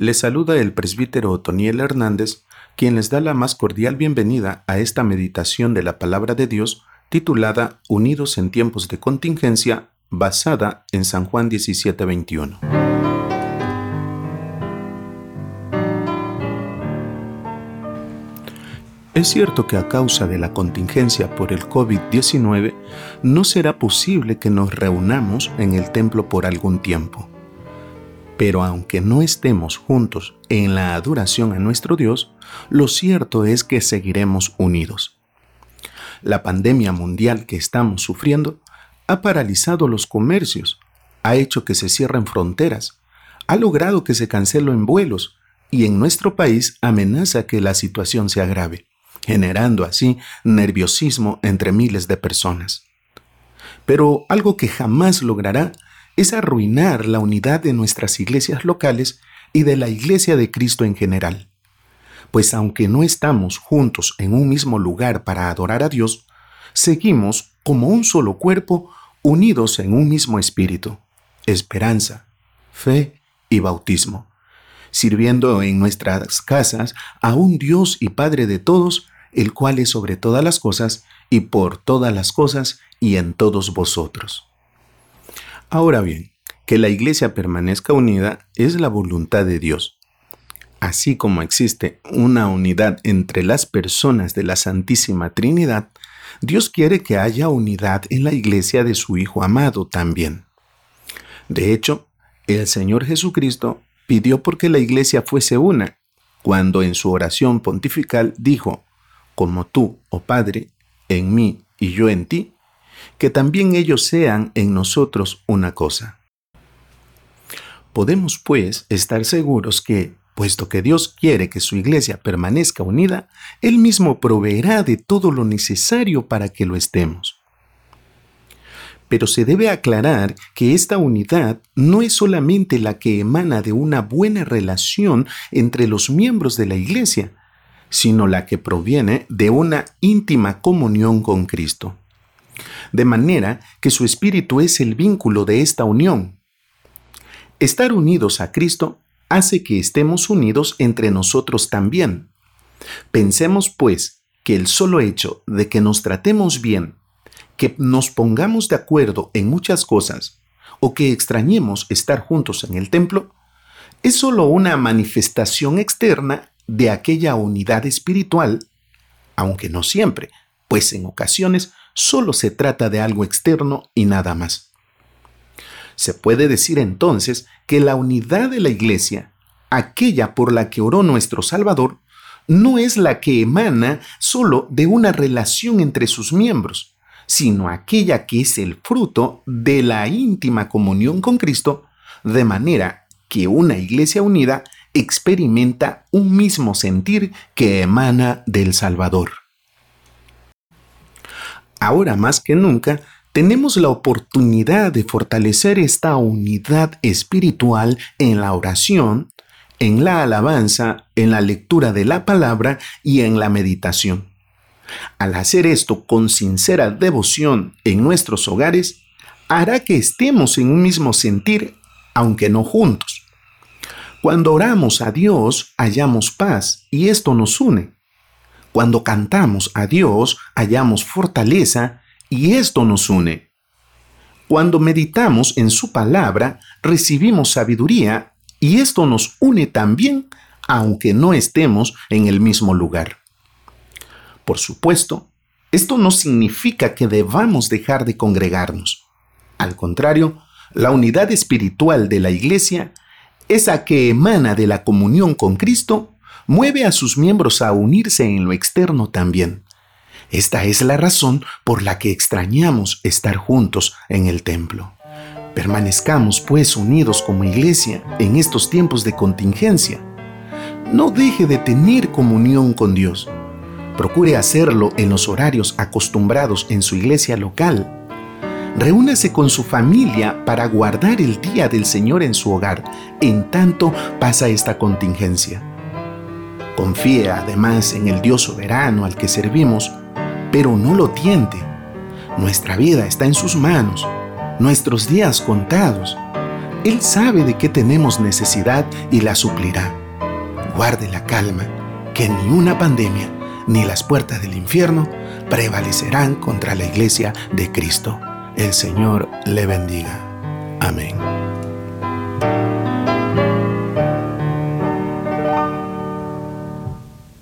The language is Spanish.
Les saluda el presbítero Otoniel Hernández, quien les da la más cordial bienvenida a esta meditación de la palabra de Dios titulada Unidos en tiempos de contingencia, basada en San Juan 17:21. Es cierto que a causa de la contingencia por el COVID-19 no será posible que nos reunamos en el templo por algún tiempo. Pero aunque no estemos juntos en la adoración a nuestro Dios, lo cierto es que seguiremos unidos. La pandemia mundial que estamos sufriendo ha paralizado los comercios, ha hecho que se cierren fronteras, ha logrado que se cancelen vuelos y en nuestro país amenaza que la situación se agrave, generando así nerviosismo entre miles de personas. Pero algo que jamás logrará es arruinar la unidad de nuestras iglesias locales y de la iglesia de Cristo en general. Pues aunque no estamos juntos en un mismo lugar para adorar a Dios, seguimos como un solo cuerpo unidos en un mismo espíritu, esperanza, fe y bautismo, sirviendo en nuestras casas a un Dios y Padre de todos, el cual es sobre todas las cosas y por todas las cosas y en todos vosotros. Ahora bien, que la iglesia permanezca unida es la voluntad de Dios. Así como existe una unidad entre las personas de la Santísima Trinidad, Dios quiere que haya unidad en la iglesia de su Hijo amado también. De hecho, el Señor Jesucristo pidió porque la iglesia fuese una, cuando en su oración pontifical dijo, como tú, oh Padre, en mí y yo en ti, que también ellos sean en nosotros una cosa. Podemos, pues, estar seguros que, puesto que Dios quiere que su iglesia permanezca unida, Él mismo proveerá de todo lo necesario para que lo estemos. Pero se debe aclarar que esta unidad no es solamente la que emana de una buena relación entre los miembros de la iglesia, sino la que proviene de una íntima comunión con Cristo de manera que su espíritu es el vínculo de esta unión. Estar unidos a Cristo hace que estemos unidos entre nosotros también. Pensemos, pues, que el solo hecho de que nos tratemos bien, que nos pongamos de acuerdo en muchas cosas, o que extrañemos estar juntos en el templo, es solo una manifestación externa de aquella unidad espiritual, aunque no siempre, pues en ocasiones solo se trata de algo externo y nada más. Se puede decir entonces que la unidad de la Iglesia, aquella por la que oró nuestro Salvador, no es la que emana solo de una relación entre sus miembros, sino aquella que es el fruto de la íntima comunión con Cristo, de manera que una iglesia unida experimenta un mismo sentir que emana del Salvador. Ahora más que nunca, tenemos la oportunidad de fortalecer esta unidad espiritual en la oración, en la alabanza, en la lectura de la palabra y en la meditación. Al hacer esto con sincera devoción en nuestros hogares, hará que estemos en un mismo sentir, aunque no juntos. Cuando oramos a Dios, hallamos paz y esto nos une. Cuando cantamos a Dios, hallamos fortaleza y esto nos une. Cuando meditamos en su palabra, recibimos sabiduría y esto nos une también, aunque no estemos en el mismo lugar. Por supuesto, esto no significa que debamos dejar de congregarnos. Al contrario, la unidad espiritual de la Iglesia, esa que emana de la comunión con Cristo, mueve a sus miembros a unirse en lo externo también. Esta es la razón por la que extrañamos estar juntos en el templo. Permanezcamos pues unidos como iglesia en estos tiempos de contingencia. No deje de tener comunión con Dios. Procure hacerlo en los horarios acostumbrados en su iglesia local. Reúnase con su familia para guardar el día del Señor en su hogar, en tanto pasa esta contingencia. Confíe además en el Dios soberano al que servimos, pero no lo tiente. Nuestra vida está en sus manos, nuestros días contados. Él sabe de qué tenemos necesidad y la suplirá. Guarde la calma, que ni una pandemia ni las puertas del infierno prevalecerán contra la iglesia de Cristo. El Señor le bendiga. Amén.